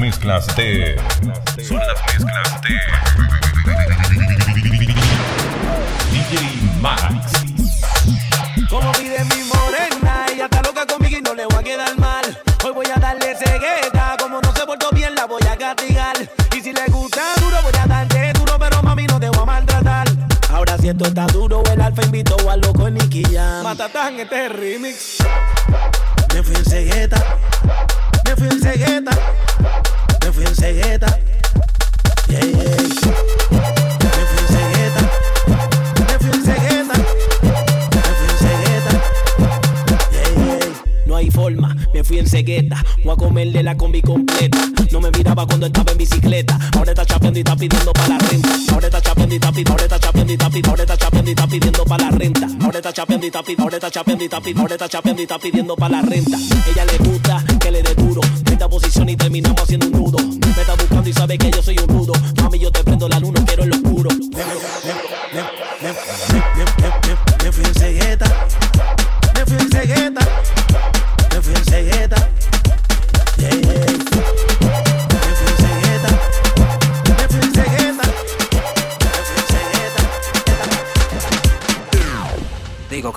mezclas de. Son las mezclas de. DJ Max. Como pide mi morena, ella está loca conmigo y no le voy a quedar mal. Hoy voy a darle cegueta, como no se portó bien la voy a castigar. Y si le gusta duro, voy a darle duro, pero mami no te voy a maltratar. Ahora si esto está duro, el alfa invitó al loco Nicky Jam. Matatán, este es remix. Me fui en cegueta, me fui en cegueta, fui en cegueta. Yeah, yeah. Hay forma, me fui en cegueta. Voy a comerle la combi completa. No me miraba cuando estaba en bicicleta. Ahora está chapeando y está pidiendo para la renta. Ahora está chapeando y está pidiendo, ahora está chapeando y está pidiendo, ahora está chapeando y está pidiendo para la renta. Ahora está chapeando y está pidiendo, ahora está chapeando y está pidiendo, ahora está chapeando y está pidiendo para la renta. Ella le gusta que le dé duro. Esta posición y terminamos haciendo un nudo. Me está buscando y sabe que yo soy un rudo. Mami, yo te prendo la luna, quiero en lo oscuro. Me fui en cegueta. Me fui en cegueta. say hey jeta.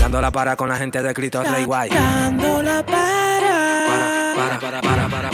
Dando la para con la gente de Cristo Rey Guay. Dando la para, Para, para, para, para, para,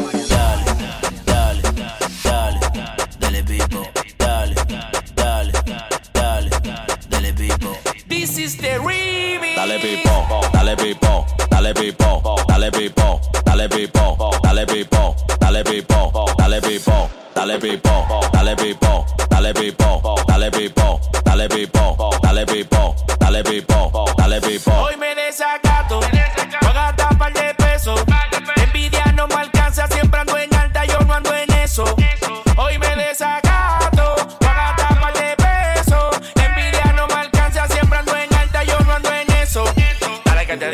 Dale, dale, dale, dale dale, dale, dale, dale pipo. This is the remix. Dale pipo, dale pipo, dale pipo, dale pipo, dale pipo, dale pipo, dale pipo, dale pipo, dale pipo, dale pipo, dale pipo, dale pipo, dale pipo, dale pipo, dale pipo, dale pipo. Hoy me desacato. Voy a gastar par de pesos.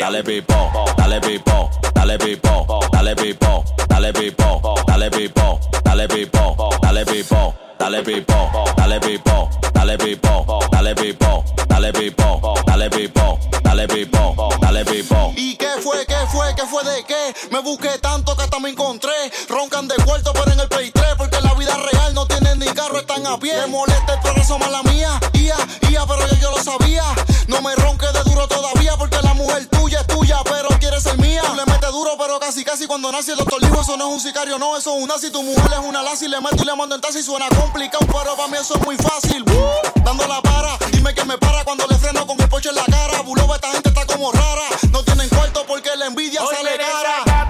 Dale pipo, dale pipo, dale pipo, dale pipo, dale pipo, dale pipo, dale pipo, dale pipo, dale pipo, dale pipo, dale pipo, dale pipo, dale pipo, dale pipo, dale pipo, dale pipo. ¿Y qué fue? ¿Qué fue? ¿Qué fue de qué? Me busqué tanto que hasta me encontré. Roncan de cuarto, pero en el 3. Porque en la vida real no tienen ni carro, están a pie. Me molesta el progreso mala mía. Ia, ia, pero yo, yo lo sabía. No me ronque de duro todavía. Porque la mujer tuya es tuya, pero quiere ser mía. Tú le metes duro, pero casi, casi cuando nace el doctor dijo: Eso no es un sicario, no, eso es un nazi. Tu mujer es una lazi. Le meto y le mando en taxi. Suena complicado, pero para mí eso es muy fácil. Uh, dando la para, dime que me para cuando le freno con el poche en la cara. Buloba, esta gente está como rara. No tienen cuarto porque la envidia Hoy sale cara.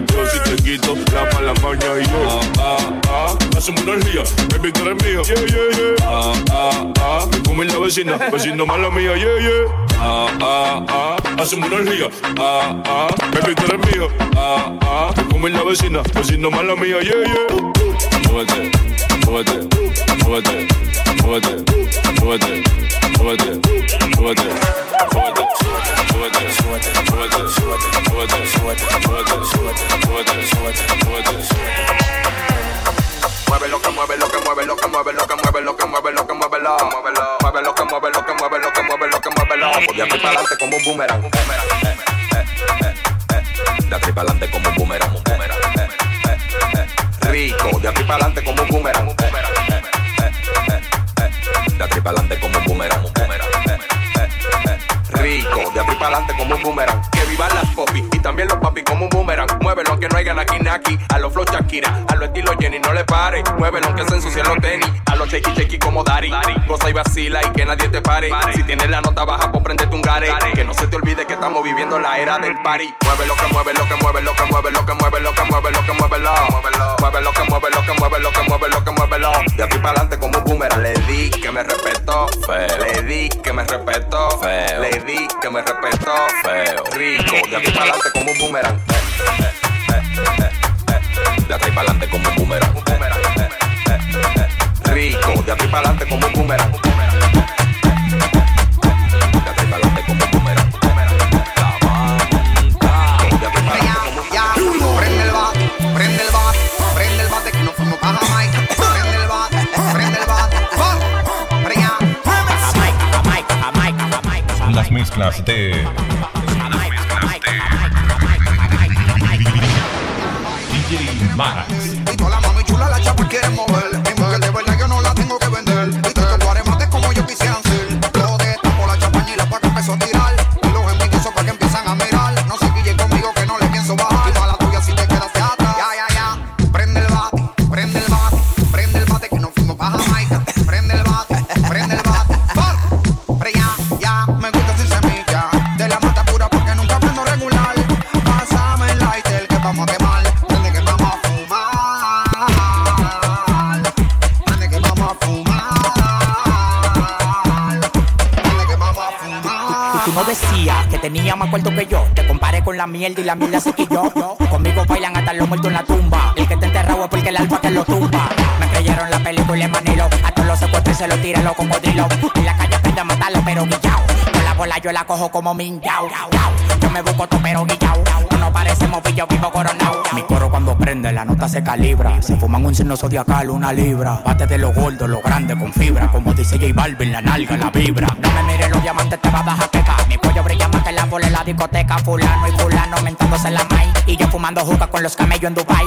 extrañas. Yo si te quito la mala maña y yo. Ah, ah, ah. Hacemos una energía, baby, tú eres mío. Yeah, yeah, yeah. Ah, ah, ah. Me come la vecina, vecino mala mía, yeah, yeah. Ah, ah, ah. Hacemos una energía. Ah, ah. Baby, tú eres mío. Ah, ah. Me come la vecina, vecino mala mía, yeah, yeah. Súbete, súbete, súbete, súbete, súbete, súbete, súbete, Mueve lo que mueve lo que mueve lo que mueve lo que mueve lo que mueve lo que mueve lo mueve lo que mueve lo que mueve lo que mueve lo que mueve lo de aquí para adelante como un boomerang de aquí para adelante como un boomerang rico de aquí para adelante como un boomerang de aquí para adelante como un boomerang. Rico de aquí para adelante como un boomerang vivan las popis y también los papi como un boomerang muévelo aunque no haya naki naki a los flow Shakira a los estilo Jenny no le pare muévelo aunque se ensucien los tenis a los chequi chequi como Dari goza y vacila y que nadie te pare si tienes la nota baja pues prendete un gare que no se te olvide que estamos viviendo la era del party mueve lo que mueve lo que mueve lo que mueve lo que mueve lo que mueve lo que mueve lo mueve lo que mueve lo que mueve lo que mueve lo que mueve lo de aquí para adelante como un boomerang le di que me respetó le di que me respetó le di que me respetó feo rico de aquí para adelante como un boomerang. De aquí para adelante como un boomerang. Rico de aquí para adelante como un boomerang. De aquí no decías que tenía más cuarto que yo. Te comparé con la mierda y la mierda se yo. Conmigo bailan hasta los muertos en la tumba. El que te enterrado es porque el alfa te lo tumba. Me creyeron la película en Manilo. A todos los secuestros se los tiran los cocodrilos. En la calle aprende a matarlo, pero guillao. Bola yo la cojo como minguao. Yo me busco todo, pero guillao. No parecemos pillo vivo coronao. Mi coro cuando prende, la nota se calibra. Se fuman un signo zodiacal, una libra. Bate de los gordos, los grandes con fibra. Como dice J Balvin, la nalga, la vibra. No me mires los diamantes, te va a peca. Mi cuello brilla más que la bola en la discoteca. Fulano y fulano mentándose la maíz. Y yo fumando juca con los camellos en Dubai.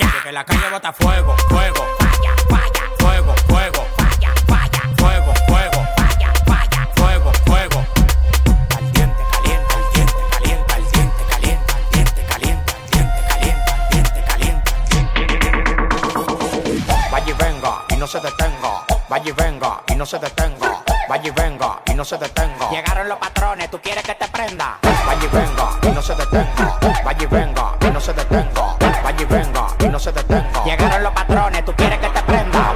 Que la calle bota fuego, fuego. Falla, falla. Fuego, fuego. Falla, falla. Fuego, fuego. Falla, falla. Fuego, fuego. Caliente, caliente, caliente, caliente, caliente, caliente, caliente, caliente, caliente, caliente, caliente. Vaya y venga y no se detenga. Vaya y venga y no se detenga. Llegaron los patrones, tú quieres que te prenda. Vaya y venga y no se detenga. Vaya y venga y no se detenga. Vaya y venga y no se detenga. Llegaron los patrones, tú quieres que te prenda.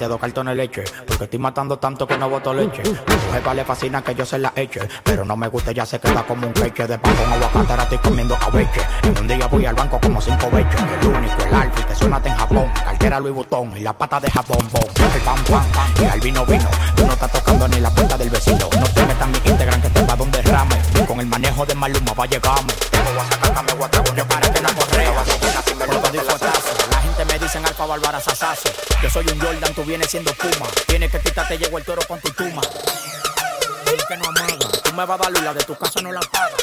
2020 dos cartones de leche. Porque estoy matando tanto que no boto leche. A jefa le fascina que yo se la eche. Pero no me gusta, ya se queda como un queche. De pan con aguacate, ahora estoy comiendo cabeche. En un día voy al banco como cinco veches. El único, el alfa, que suena en Japón. Cartera Louis Vuitton y la pata de Japón. Bon. El pam, pam, pam. Y al vino, vino. Tú no estás tocando ni la puerta del vecino. No te metas mi integran que te va donde rame. Con el manejo de Maluma va a llegarme. Tengo guasacaca, me guatago, yo para que correa. La me dicen alfa bárbara sasazo. Yo soy un Jordan, tú vienes siendo Puma. Tienes que quitarte, llegó el toro con tu tuma. El que no amaga, tú me vas a dar y la de tu casa no la pagas.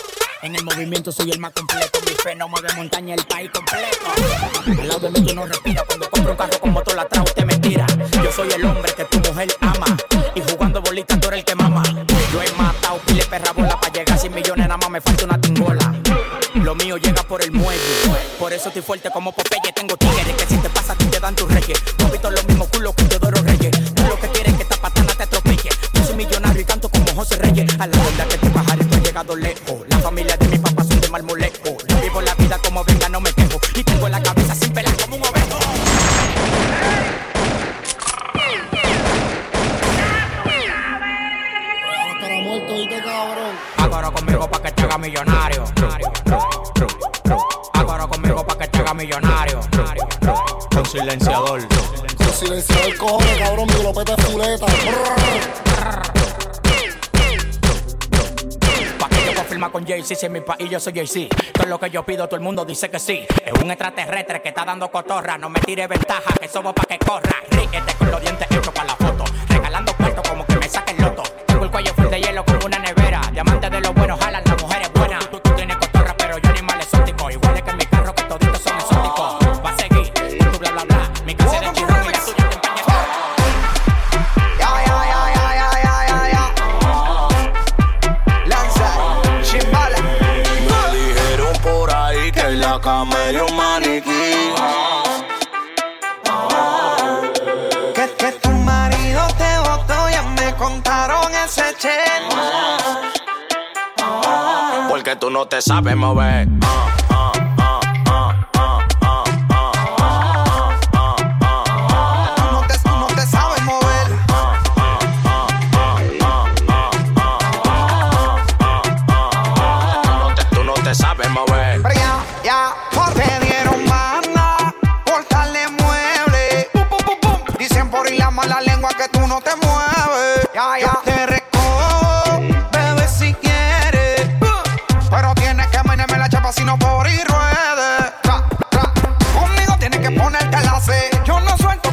En el movimiento soy el más completo, mi fe no mueve montaña el país completo. Al lado de mí tú no respiras, cuando compro un carro con motor atrás usted me tira. Yo soy el hombre que tu mujer ama, y jugando bolita tú eres el que mama. Yo he matado pile perra bola para llegar a 100 millones, nada más me falta una tingola. Lo mío llega por el muelle, por eso estoy fuerte como Popeye, tengo tigres que si te pasa a ti te dan tus reyes. No visto los mismos culos que Teodoro Reyes, tú lo que quieres es que esta patana te atropelle. Yo soy millonario y canto como José Reyes, a la verdad que te bajaré, estoy llegado lejos. La familia de mi papá son de marmolejo, yo vivo la vida como venga, no me quejo, y tengo la cabeza sin pelar como un ovejo. Agora conmigo pa' que te haga millonario. Agora conmigo pa' que te haga millonario. Silenciador. Con silenciador cojones, cabrón, mi glopeta es fuleta. Pa' que yo confirma con Jay-Z, si en mi país yo soy Jay-Z. Todo lo que yo pido, todo el mundo dice que sí. Es un extraterrestre que está dando cotorra. No me tire ventaja, que somos pa' que corra. Ríete con los dientes hechos no te sabes mover. Ah,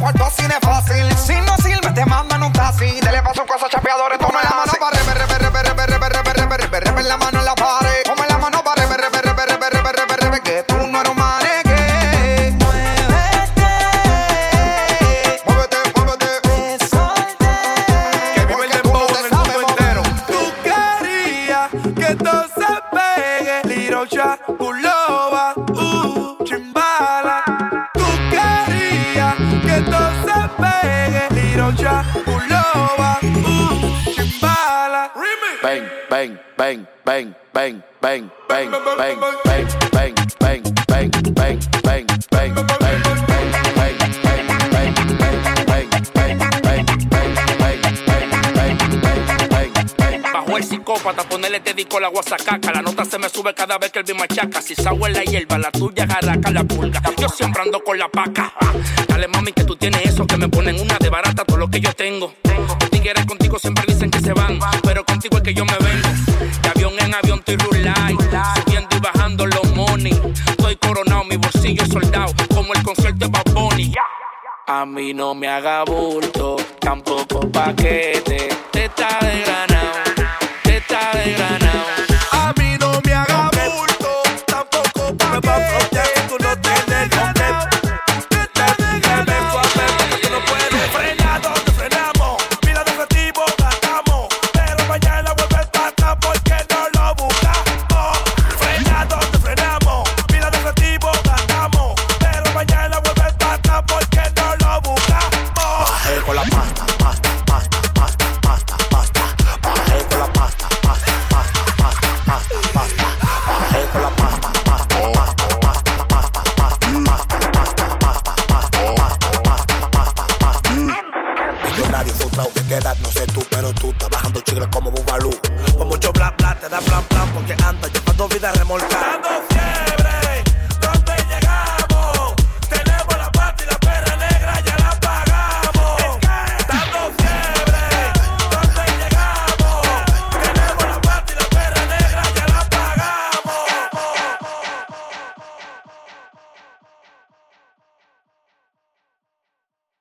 cuarto así de fácil. Si no sirve, te mandan un taxi. Dele paso a cosas chapeadores, toma bang, bang, bang, bang, bang, bang, bang, bang, bang, bang, bang, bang, bang, el psicópata, ponerle te disco la guasacaca. La nota se me sube cada vez que el beat machaca. Si sago en la hierba, la tuya jaraca la pulga. Yo siempre ando con la paca. Ah, Dale mami que tú tienes eso, que me ponen una de barata todo lo que yo tengo. Los contigo siempre dicen que se van, pero contigo es que yo me vengo. Avión estoy rulay, subiendo y bajando los money. Estoy coronado, mi bolsillo soldado, como el concierto de Bad Bunny. A mí no me haga bulto, tampoco paquete. Teta de granado, teta de granado.